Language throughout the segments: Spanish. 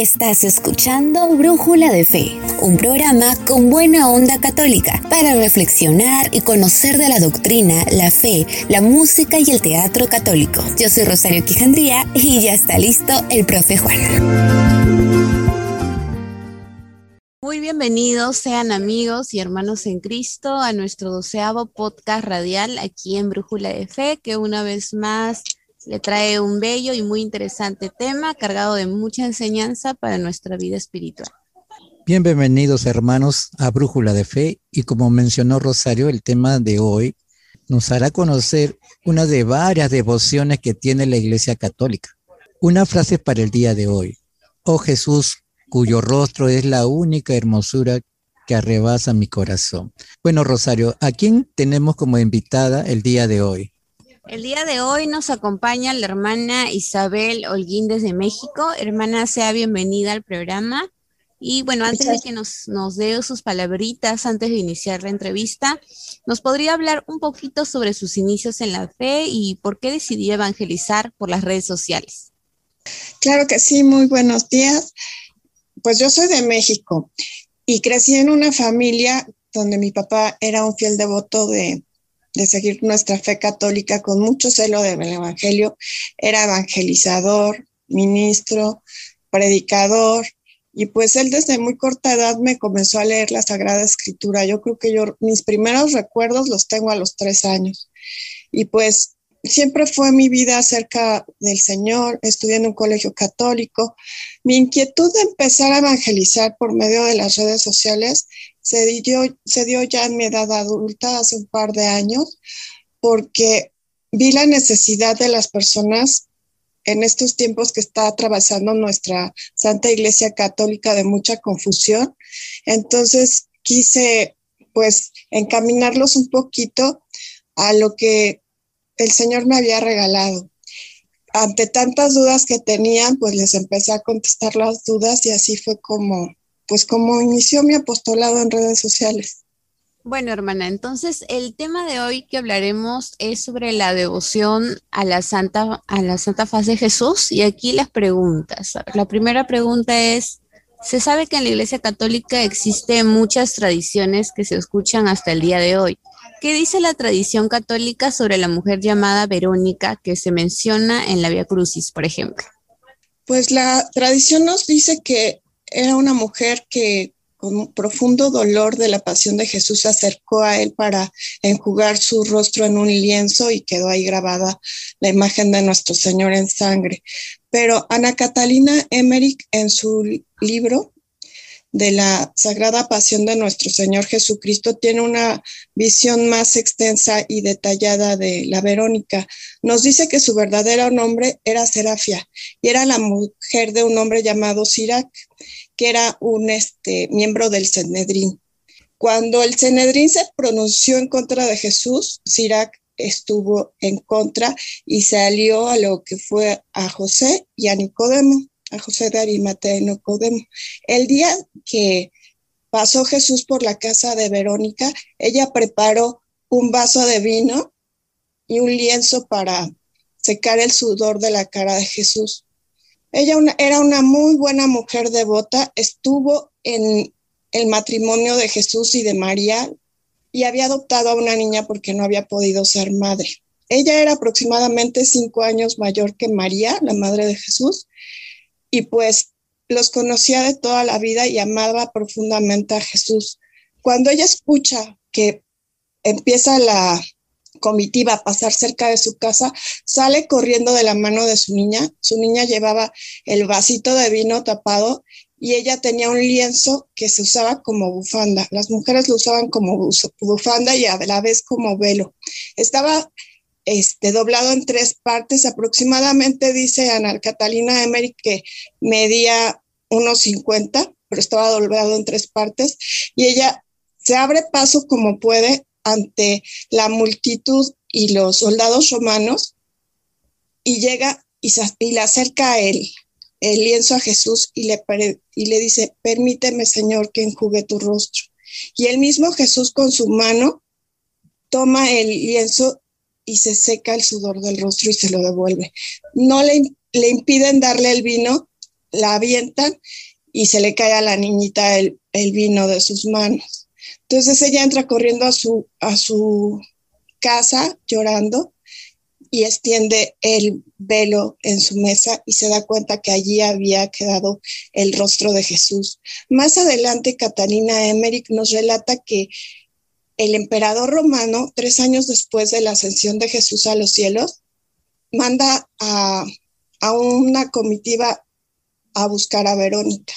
Estás escuchando Brújula de Fe, un programa con buena onda católica para reflexionar y conocer de la doctrina, la fe, la música y el teatro católico. Yo soy Rosario Quijandría y ya está listo el profe Juan. Muy bienvenidos sean amigos y hermanos en Cristo a nuestro doceavo podcast radial aquí en Brújula de Fe, que una vez más le trae un bello y muy interesante tema cargado de mucha enseñanza para nuestra vida espiritual. Bienvenidos hermanos a Brújula de Fe y como mencionó Rosario, el tema de hoy nos hará conocer una de varias devociones que tiene la Iglesia Católica. Una frase para el día de hoy. Oh Jesús, cuyo rostro es la única hermosura que arrebasa mi corazón. Bueno, Rosario, ¿a quién tenemos como invitada el día de hoy? El día de hoy nos acompaña la hermana Isabel Holguín desde México. Hermana, sea bienvenida al programa. Y bueno, antes de que nos, nos dé sus palabritas, antes de iniciar la entrevista, ¿nos podría hablar un poquito sobre sus inicios en la fe y por qué decidió evangelizar por las redes sociales? Claro que sí, muy buenos días. Pues yo soy de México y crecí en una familia donde mi papá era un fiel devoto de, de seguir nuestra fe católica con mucho celo del Evangelio. Era evangelizador, ministro, predicador, y pues él desde muy corta edad me comenzó a leer la Sagrada Escritura. Yo creo que yo mis primeros recuerdos los tengo a los tres años. Y pues siempre fue mi vida cerca del Señor, estudié en un colegio católico. Mi inquietud de empezar a evangelizar por medio de las redes sociales se dio, se dio ya en mi edad adulta, hace un par de años, porque vi la necesidad de las personas en estos tiempos que está atravesando nuestra Santa Iglesia Católica de mucha confusión. Entonces quise pues encaminarlos un poquito a lo que el Señor me había regalado. Ante tantas dudas que tenían, pues les empecé a contestar las dudas y así fue como pues como inició mi apostolado en redes sociales. Bueno, hermana, entonces el tema de hoy que hablaremos es sobre la devoción a la Santa, a la Santa Faz de Jesús. Y aquí las preguntas. La primera pregunta es, se sabe que en la Iglesia Católica existen muchas tradiciones que se escuchan hasta el día de hoy. ¿Qué dice la tradición católica sobre la mujer llamada Verónica que se menciona en la Vía Crucis, por ejemplo? Pues la tradición nos dice que era una mujer que con profundo dolor de la pasión de Jesús se acercó a él para enjugar su rostro en un lienzo y quedó ahí grabada la imagen de nuestro Señor en sangre. Pero Ana Catalina Emmerich en su libro de la Sagrada Pasión de nuestro Señor Jesucristo tiene una visión más extensa y detallada de la Verónica. Nos dice que su verdadero nombre era Serafia y era la mujer de un hombre llamado Sirac que era un este, miembro del Cenedrín. Cuando el Cenedrín se pronunció en contra de Jesús, Sirac estuvo en contra y se alió a lo que fue a José y a Nicodemo, a José de Arimatea y Nicodemo. El día que pasó Jesús por la casa de Verónica, ella preparó un vaso de vino y un lienzo para secar el sudor de la cara de Jesús. Ella era una muy buena mujer devota, estuvo en el matrimonio de Jesús y de María y había adoptado a una niña porque no había podido ser madre. Ella era aproximadamente cinco años mayor que María, la madre de Jesús, y pues los conocía de toda la vida y amaba profundamente a Jesús. Cuando ella escucha que empieza la comitiva a pasar cerca de su casa, sale corriendo de la mano de su niña. Su niña llevaba el vasito de vino tapado y ella tenía un lienzo que se usaba como bufanda. Las mujeres lo usaban como bufanda y a la vez como velo. Estaba este, doblado en tres partes, aproximadamente dice Ana Catalina Emery que medía unos 50, pero estaba doblado en tres partes y ella se abre paso como puede ante la multitud y los soldados romanos y llega y, le acerca el, el lienzo a Jesús y le, y le dice, permíteme Señor que enjugue tu rostro. Y el mismo Jesús con su mano toma el lienzo y se seca el sudor del rostro y se lo devuelve. No le, le impiden darle el vino la avientan y se le cae a la niñita el, vino de sus manos. Entonces ella entra corriendo a su, a su casa llorando y extiende el velo en su mesa y se da cuenta que allí había quedado el rostro de Jesús. Más adelante, Catalina Emmerich nos relata que el emperador romano, tres años después de la ascensión de Jesús a los cielos, manda a, una comitiva a buscar a Verónica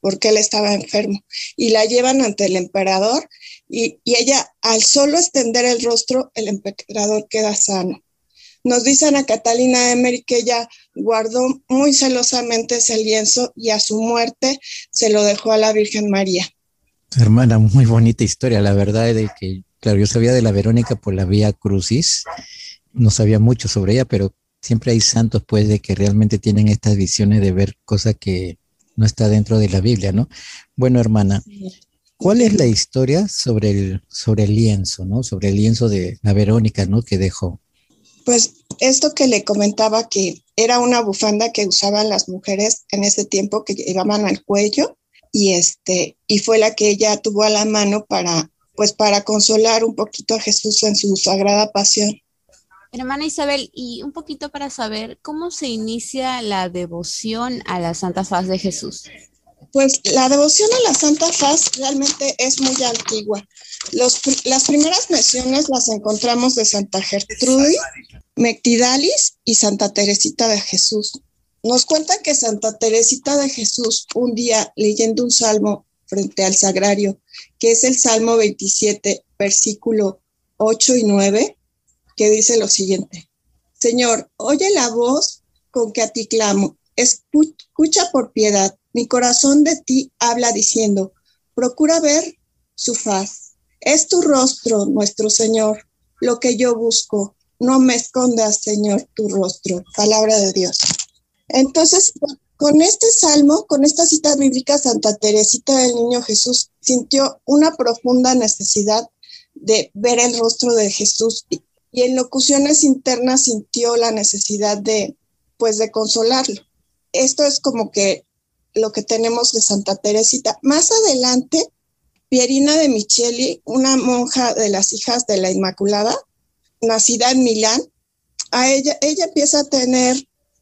porque él estaba enfermo y la llevan ante el emperador y, y ella al solo extender el rostro el emperador queda sano nos dicen a Catalina Emery que ella guardó muy celosamente ese lienzo y a su muerte se lo dejó a la Virgen María. Hermana, muy bonita historia, la verdad es de que, claro, yo sabía de la Verónica por la Vía Crucis, no sabía mucho sobre ella, pero siempre hay santos pues de que realmente tienen estas visiones de ver cosas que no está dentro de la Biblia, ¿no? Bueno, hermana, ¿cuál es la historia sobre el, sobre el lienzo, ¿no? Sobre el lienzo de la Verónica, ¿no? Que dejó. Pues esto que le comentaba que era una bufanda que usaban las mujeres en ese tiempo que llevaban al cuello y este y fue la que ella tuvo a la mano para pues para consolar un poquito a Jesús en su sagrada pasión. Hermana Isabel, y un poquito para saber cómo se inicia la devoción a la Santa Faz de Jesús. Pues la devoción a la Santa Faz realmente es muy antigua. las primeras menciones las encontramos de Santa Gertrudis, Mectidalis y Santa Teresita de Jesús. Nos cuenta que Santa Teresita de Jesús, un día leyendo un salmo frente al sagrario, que es el Salmo 27, versículo 8 y 9, que dice lo siguiente. Señor, oye la voz con que a ti clamo, escucha por piedad mi corazón de ti habla diciendo, procura ver su faz. Es tu rostro, nuestro Señor, lo que yo busco. No me escondas, Señor, tu rostro. Palabra de Dios. Entonces, con este salmo, con esta cita bíblica, Santa Teresita del Niño Jesús sintió una profunda necesidad de ver el rostro de Jesús y, en locuciones internas sintió la necesidad de, pues, de consolarlo. Esto es como que lo que tenemos de Santa Teresita. Más adelante, Pierina de Micheli, una monja de las hijas de la Inmaculada, nacida en Milán, a ella, ella empieza a tener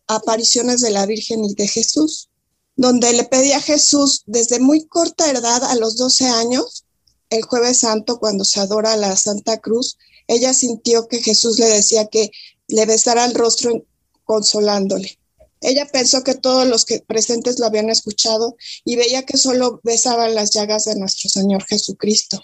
apariciones de la Virgen y de Jesús, donde le pedía a Jesús desde muy corta edad, a los 12 años, el jueves santo, cuando se adora la Santa Cruz, ella sintió que Jesús le decía que le besara el rostro consolándole. Ella pensó que todos los que presentes lo habían escuchado y veía que solo besaban las llagas de nuestro Señor Jesucristo.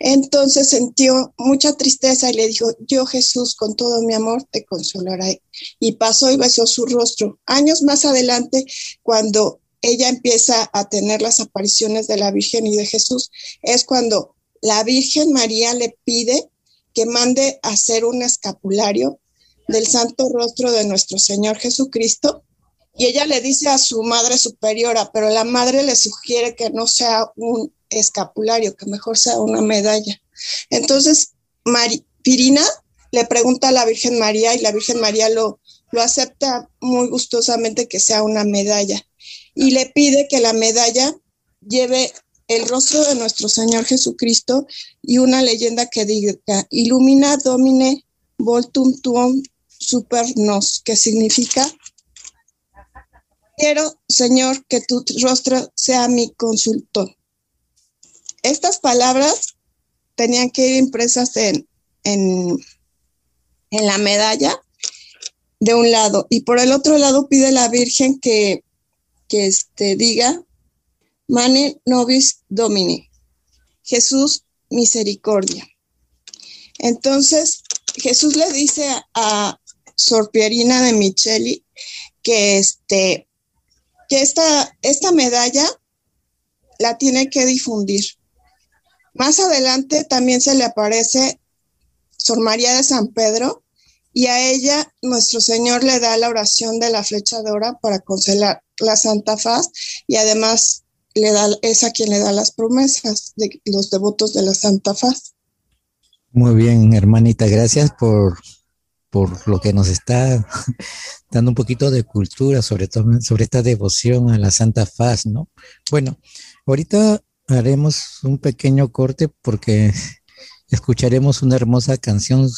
Entonces sintió mucha tristeza y le dijo, yo Jesús con todo mi amor te consolaré. Y pasó y besó su rostro. Años más adelante, cuando ella empieza a tener las apariciones de la Virgen y de Jesús, es cuando la Virgen María le pide que mande hacer un escapulario del santo rostro de nuestro Señor Jesucristo y ella le dice a su madre superiora, pero la madre le sugiere que no sea un escapulario, que mejor sea una medalla. Entonces, Pirina le pregunta a la Virgen María y la Virgen María lo, lo acepta muy gustosamente que sea una medalla y le pide que la medalla lleve el rostro de nuestro Señor Jesucristo y una leyenda que diga Illumina Domine Voltum Tuum Super Nos, que significa Quiero, Señor, que tu rostro sea mi consultor. Estas palabras tenían que ir impresas en, en, en la medalla de un lado y por el otro lado pide la Virgen que, que este, diga, Mane nobis domini, Jesús misericordia. Entonces, Jesús le dice a Sor Pierina de Micheli que este que esta, esta medalla la tiene que difundir. Más adelante también se le aparece Sor María de San Pedro y a ella nuestro Señor le da la oración de la flecha de oro para consolar la Santa Faz y además le da, es a quien le da las promesas de los devotos de la Santa Faz. Muy bien, hermanita, gracias por por lo que nos está dando un poquito de cultura sobre todo sobre esta devoción a la Santa Faz, ¿no? Bueno, ahorita haremos un pequeño corte porque escucharemos una hermosa canción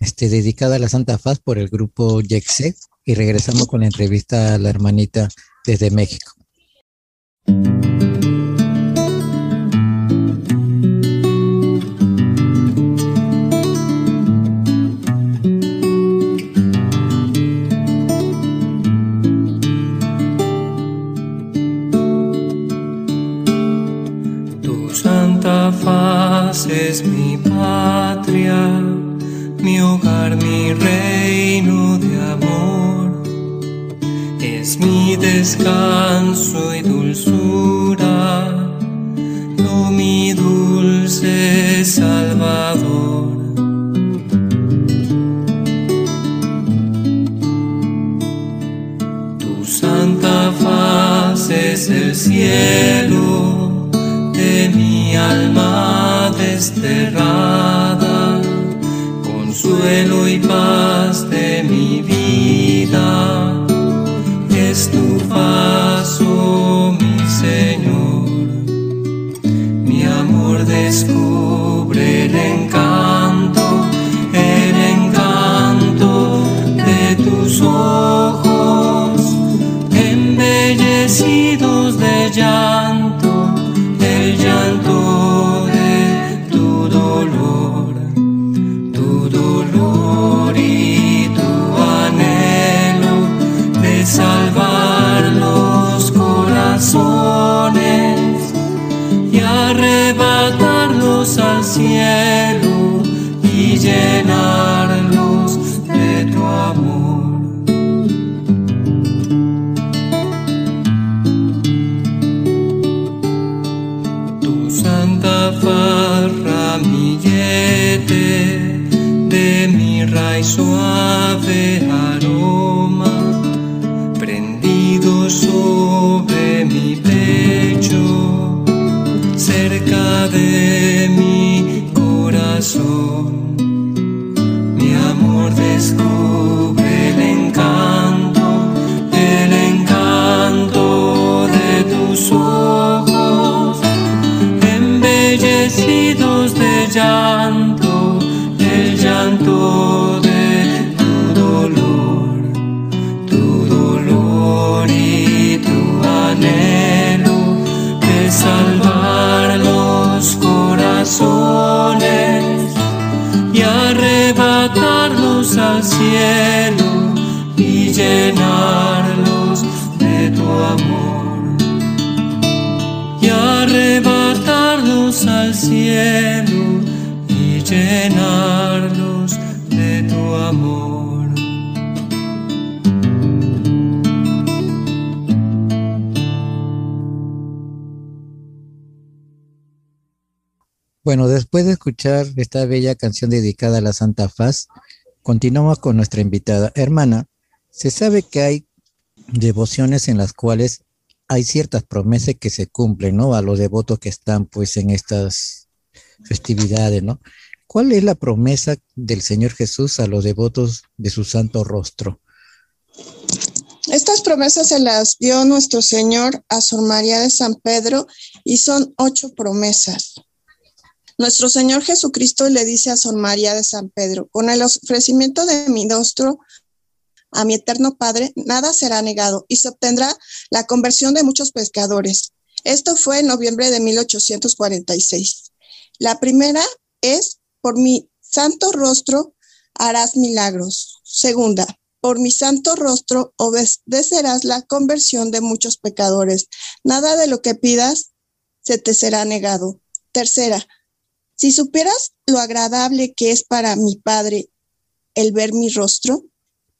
este, dedicada a la Santa Faz por el grupo Yexet y regresamos con la entrevista a la hermanita desde México. Es mi patria, mi hogar, mi reino de amor. Es mi descanso y dulzura, no mi dulce Salvador. Tu santa faz es el cielo consuelo y arrebatarlos al cielo y llenarlos de tu amor. Tu santa farra de mi raíz suave embellecidos de Bueno, después de escuchar esta bella canción dedicada a la Santa Faz, continuamos con nuestra invitada. Hermana, se sabe que hay devociones en las cuales hay ciertas promesas que se cumplen, ¿no? A los devotos que están pues en estas festividades, ¿no? ¿Cuál es la promesa del Señor Jesús a los devotos de su santo rostro? Estas promesas se las dio nuestro Señor a Sor María de San Pedro y son ocho promesas. Nuestro Señor Jesucristo le dice a San María de San Pedro, con el ofrecimiento de mi nostro a mi eterno Padre, nada será negado y se obtendrá la conversión de muchos pescadores. Esto fue en noviembre de 1846. La primera es, por mi santo rostro harás milagros. Segunda, por mi santo rostro obedecerás la conversión de muchos pecadores. Nada de lo que pidas se te será negado. Tercera, si supieras lo agradable que es para mi Padre el ver mi rostro.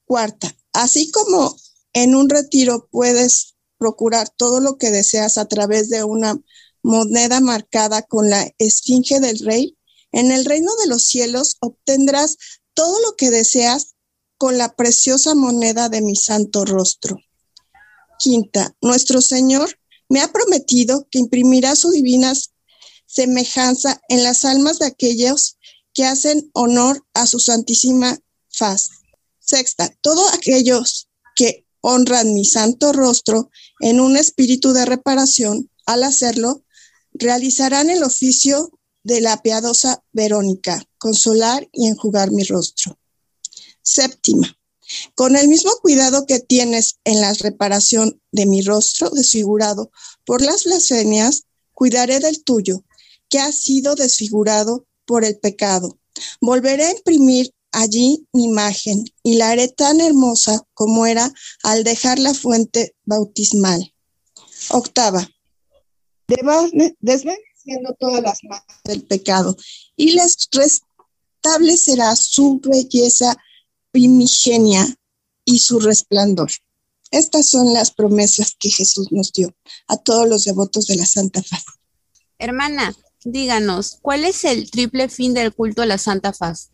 Cuarta, así como en un retiro puedes procurar todo lo que deseas a través de una moneda marcada con la esfinge del rey, en el reino de los cielos obtendrás todo lo que deseas con la preciosa moneda de mi santo rostro. Quinta, nuestro Señor me ha prometido que imprimirá sus divinas semejanza en las almas de aquellos que hacen honor a su santísima faz. Sexta, todos aquellos que honran mi santo rostro en un espíritu de reparación, al hacerlo, realizarán el oficio de la piadosa Verónica, consolar y enjugar mi rostro. Séptima, con el mismo cuidado que tienes en la reparación de mi rostro desfigurado por las blasfemias, cuidaré del tuyo, que ha sido desfigurado por el pecado. Volveré a imprimir allí mi imagen y la haré tan hermosa como era al dejar la fuente bautismal. Octava, desvaneciendo todas las manos del pecado y les restablecerá su belleza primigenia y su resplandor. Estas son las promesas que Jesús nos dio a todos los devotos de la Santa Faz. Hermana, díganos, ¿cuál es el triple fin del culto a la Santa Faz?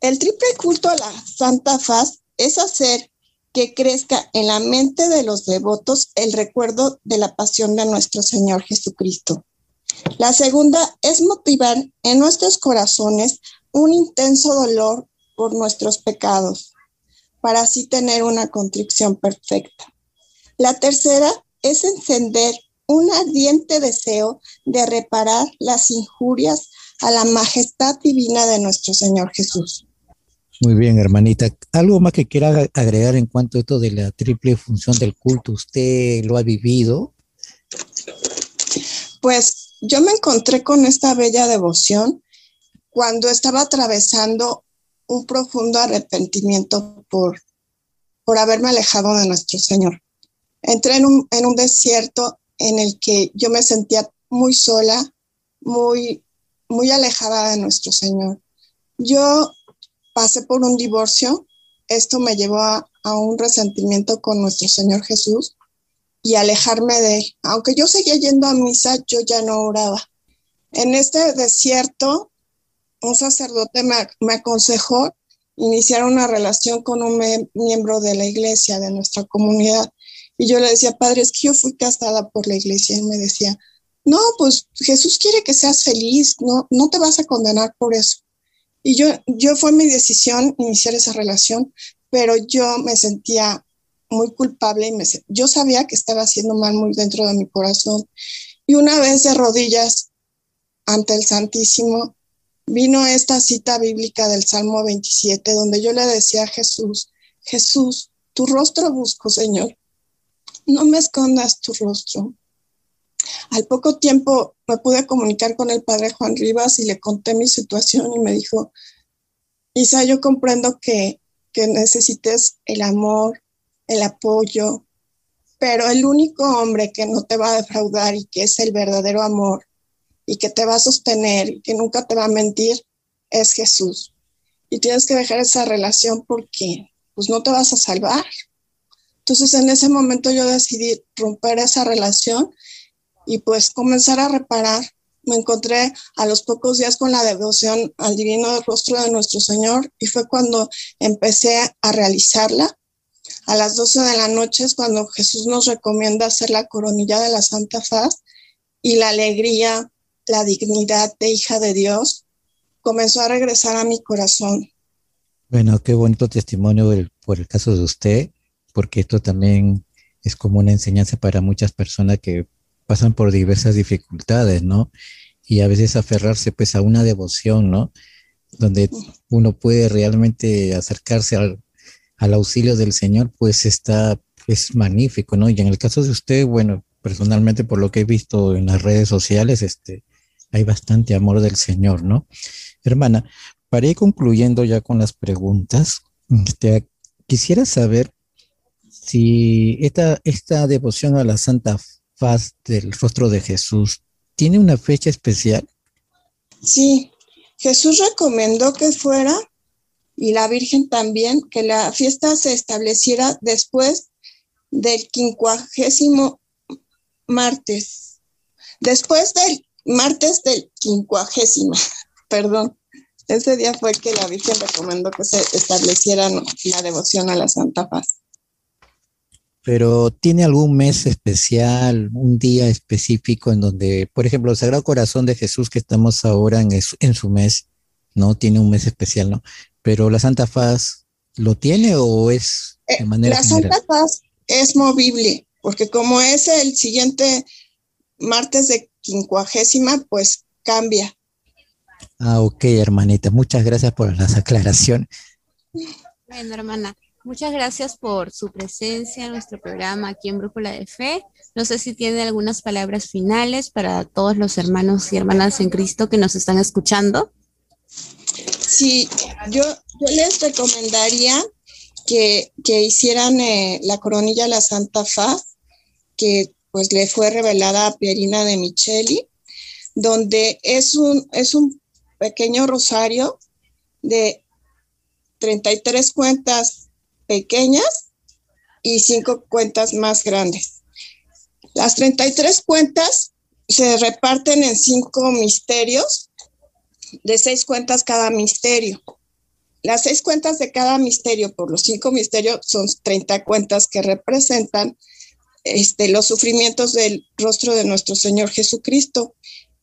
El triple culto a la Santa Faz es hacer que crezca en la mente de los devotos el recuerdo de la pasión de nuestro Señor Jesucristo. La segunda es motivar en nuestros corazones un intenso dolor por nuestros pecados, para así tener una contrición perfecta. La tercera es encender un ardiente deseo de reparar las injurias a la majestad divina de nuestro Señor Jesús. Muy bien, hermanita. ¿Algo más que quiera agregar en cuanto a esto de la triple función del culto? ¿Usted lo ha vivido? Pues yo me encontré con esta bella devoción cuando estaba atravesando un profundo arrepentimiento por, por haberme alejado de nuestro Señor. Entré en un, en un desierto en el que yo me sentía muy sola, muy, muy alejada de nuestro Señor. Yo pasé por un divorcio, esto me llevó a, un resentimiento con nuestro Señor Jesús y alejarme de él. Aunque yo seguía yendo a misa, yo ya no oraba. En este desierto un sacerdote me, aconsejó iniciar una relación con un miembro de la iglesia, de nuestra comunidad. Y yo le decía, padre, es que yo fui casada por la iglesia. Y me decía, no, pues Jesús quiere que seas feliz, no, no te vas a condenar por eso. Y yo, yo fue mi decisión iniciar esa relación, pero yo me sentía muy culpable y me, yo sabía que estaba haciendo mal muy dentro de mi corazón. Y una vez de rodillas ante el Santísimo, vino esta cita bíblica del Salmo 27, donde yo le decía a Jesús, Jesús, tu rostro busco, Señor. No me escondas tu rostro. Al poco tiempo me pude comunicar con el padre Juan Rivas y le conté mi situación y me dijo, Isa, yo comprendo que, que necesites el amor, el apoyo, pero el único hombre que no te va a defraudar y que es el verdadero amor y que te va a sostener y que nunca te va a mentir es Jesús. Y tienes que dejar esa relación porque pues no te vas a salvar. Entonces en ese momento yo decidí romper esa relación y pues comenzar a reparar. Me encontré a los pocos días con la devoción al divino rostro de nuestro Señor y fue cuando empecé a realizarla. A las 12 de la noche es cuando Jesús nos recomienda hacer la coronilla de la Santa Faz y la alegría, la dignidad de hija de Dios comenzó a regresar a mi corazón. Bueno, qué bonito testimonio por el caso de usted, porque esto también es como una enseñanza para muchas personas que pasan por diversas dificultades, ¿no? Y a veces aferrarse pues a una devoción, ¿no? Donde uno puede realmente acercarse al, auxilio del Señor, pues está, es magnífico, ¿no? Y en el caso de usted, bueno, personalmente por lo que he visto en las redes sociales, este, hay bastante amor del Señor, ¿no? Hermana, para ir concluyendo ya con las preguntas, este, quisiera saber si esta, esta devoción a la Santa Faz del rostro de Jesús tiene una fecha especial. Sí, Jesús recomendó que fuera, y la Virgen también, que la fiesta se estableciera después del quincuagésimo martes, después del martes del quincuagésima, perdón. Ese día fue que la Virgen recomendó que se estableciera la devoción a la Santa Paz. Pero ¿tiene algún mes especial, un día específico en donde, por ejemplo, el Sagrado Corazón de Jesús que estamos ahora en, en su mes, ¿no? Tiene un mes especial, ¿no? Pero la Santa Paz ¿Lo tiene o es de Eh, manera la general? Santa Faz es movible, porque como es el siguiente martes de quincuagésima, pues cambia. Ah, ok, hermanita. Muchas gracias por las aclaraciones. Bueno, hermana, muchas gracias por su presencia en nuestro programa aquí en Brújula de Fe. No sé si tiene algunas palabras finales para todos los hermanos y hermanas en Cristo que nos están escuchando. Sí, yo, yo les recomendaría que, que hicieran eh, la coronilla la Santa Faz, que pues le fue revelada a Pierina de Micheli, donde es un, es un pequeño rosario de 33 cuentas pequeñas y 5 cuentas más grandes. Las 33 cuentas se reparten en 5 misterios de seis cuentas cada misterio. Las seis cuentas de cada misterio por los cinco misterios son 30 cuentas que representan este, los sufrimientos del rostro de nuestro Señor Jesucristo.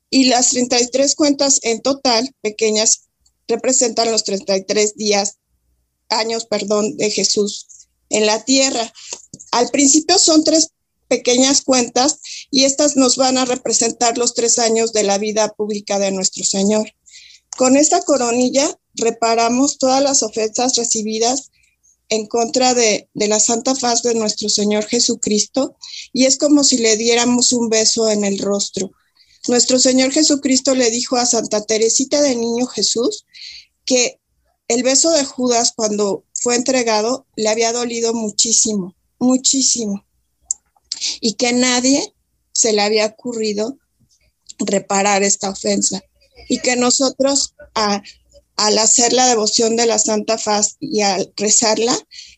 Y las 33 cuentas en total, pequeñas, representan los 33 días, años, perdón, de Jesús en la tierra. Al principio son tres pequeñas cuentas y estas nos van a representar los tres años de la vida pública de nuestro Señor. Con esta coronilla reparamos todas las ofensas recibidas en contra de, de, la santa faz de nuestro Señor Jesucristo y es como si le diéramos un beso en el rostro. Nuestro Señor Jesucristo le dijo a Santa Teresita de Niño Jesús que el beso de Judas cuando fue entregado le había dolido muchísimo, muchísimo. Y que nadie se le había ocurrido reparar esta ofensa. Y que nosotros al hacer la devoción de la Santa Faz y al rezarla,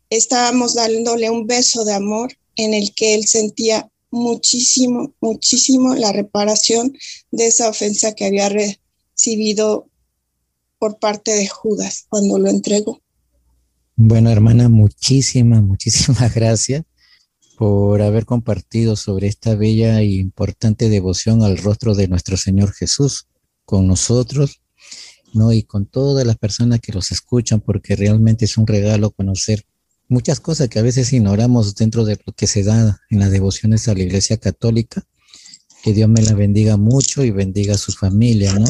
estábamos dándole un beso de amor en el que él sentía muchísimo, muchísimo la reparación de esa ofensa que había recibido por parte de Judas cuando lo entregó. Bueno, hermana, muchísimas, muchísimas gracias por haber compartido sobre esta bella e importante devoción al rostro de nuestro Señor Jesús con nosotros, ¿no? Y con todas las personas que los escuchan, porque realmente es un regalo conocer muchas cosas que a veces ignoramos dentro de lo que se da en las devociones a la Iglesia Católica. Que Dios me la bendiga mucho y bendiga a su familia, ¿no?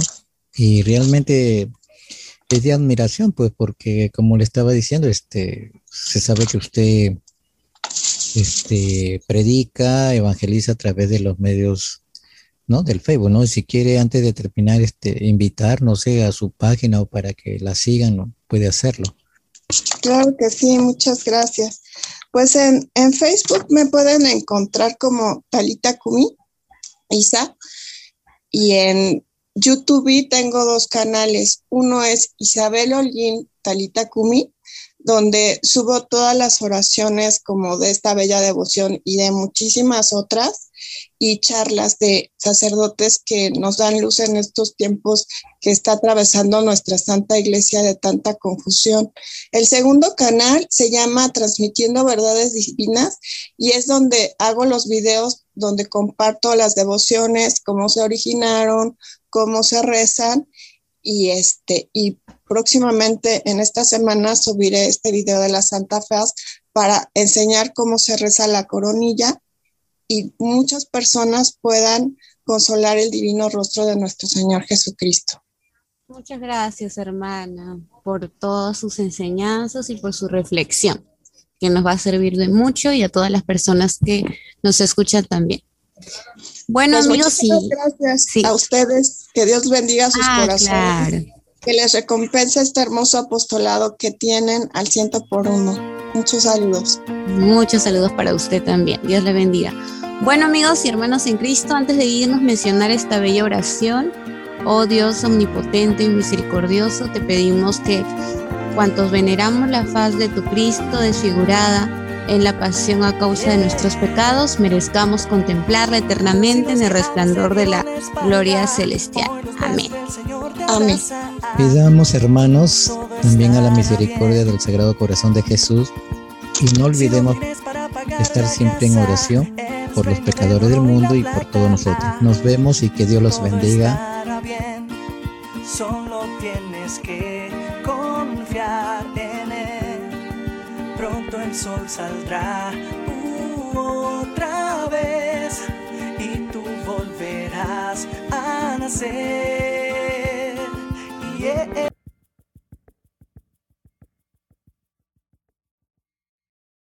Y realmente es de admiración, pues, porque como le estaba diciendo, este, se sabe que usted este, predica, evangeliza a través de los medios ¿no? Del Facebook, ¿no? Si quiere antes de terminar, este, invitar, no sé, a su página o para que la sigan, puede hacerlo. Claro que sí, muchas gracias. Pues en, en Facebook me pueden encontrar como Talita Kumi, Isa, y en YouTube tengo dos canales. Uno es Isabel Holguín Talita Kumi, donde subo todas las oraciones como de esta bella devoción y de muchísimas otras y charlas de sacerdotes que nos dan luz en estos tiempos que está atravesando nuestra Santa Iglesia de tanta confusión. El segundo canal se llama Transmitiendo Verdades Divinas y es donde hago los videos donde comparto las devociones, cómo se originaron, cómo se rezan y este y próximamente en esta semana subiré este video de la Santa Faz para enseñar cómo se reza la coronilla y muchas personas puedan consolar el divino rostro de nuestro Señor Jesucristo. Muchas gracias, hermana, por todas sus enseñanzas y por su reflexión, que nos va a servir de mucho y a todas las personas que nos escuchan también. Bueno, pues amigos, sí. Gracias sí. a ustedes. Que Dios bendiga sus ah, corazones. Claro. Que les recompense este hermoso apostolado que tienen al ciento por uno. Muchos saludos. Muchos saludos para usted también. Dios le bendiga. Bueno, amigos y hermanos en Cristo, antes de irnos mencionar esta bella oración, oh Dios omnipotente y misericordioso, te pedimos que cuantos veneramos la faz de tu Cristo desfigurada en la pasión a causa de nuestros pecados, merezcamos contemplarla eternamente en el resplandor de la gloria celestial. Amén. Amén. Pidamos, hermanos, también a la misericordia del Sagrado Corazón de Jesús y no olvidemos estar siempre en oración por los pecadores del mundo y por todos nosotros. Nos vemos y que Dios los bendiga. Saldrá otra vez y tú volverás a nacer.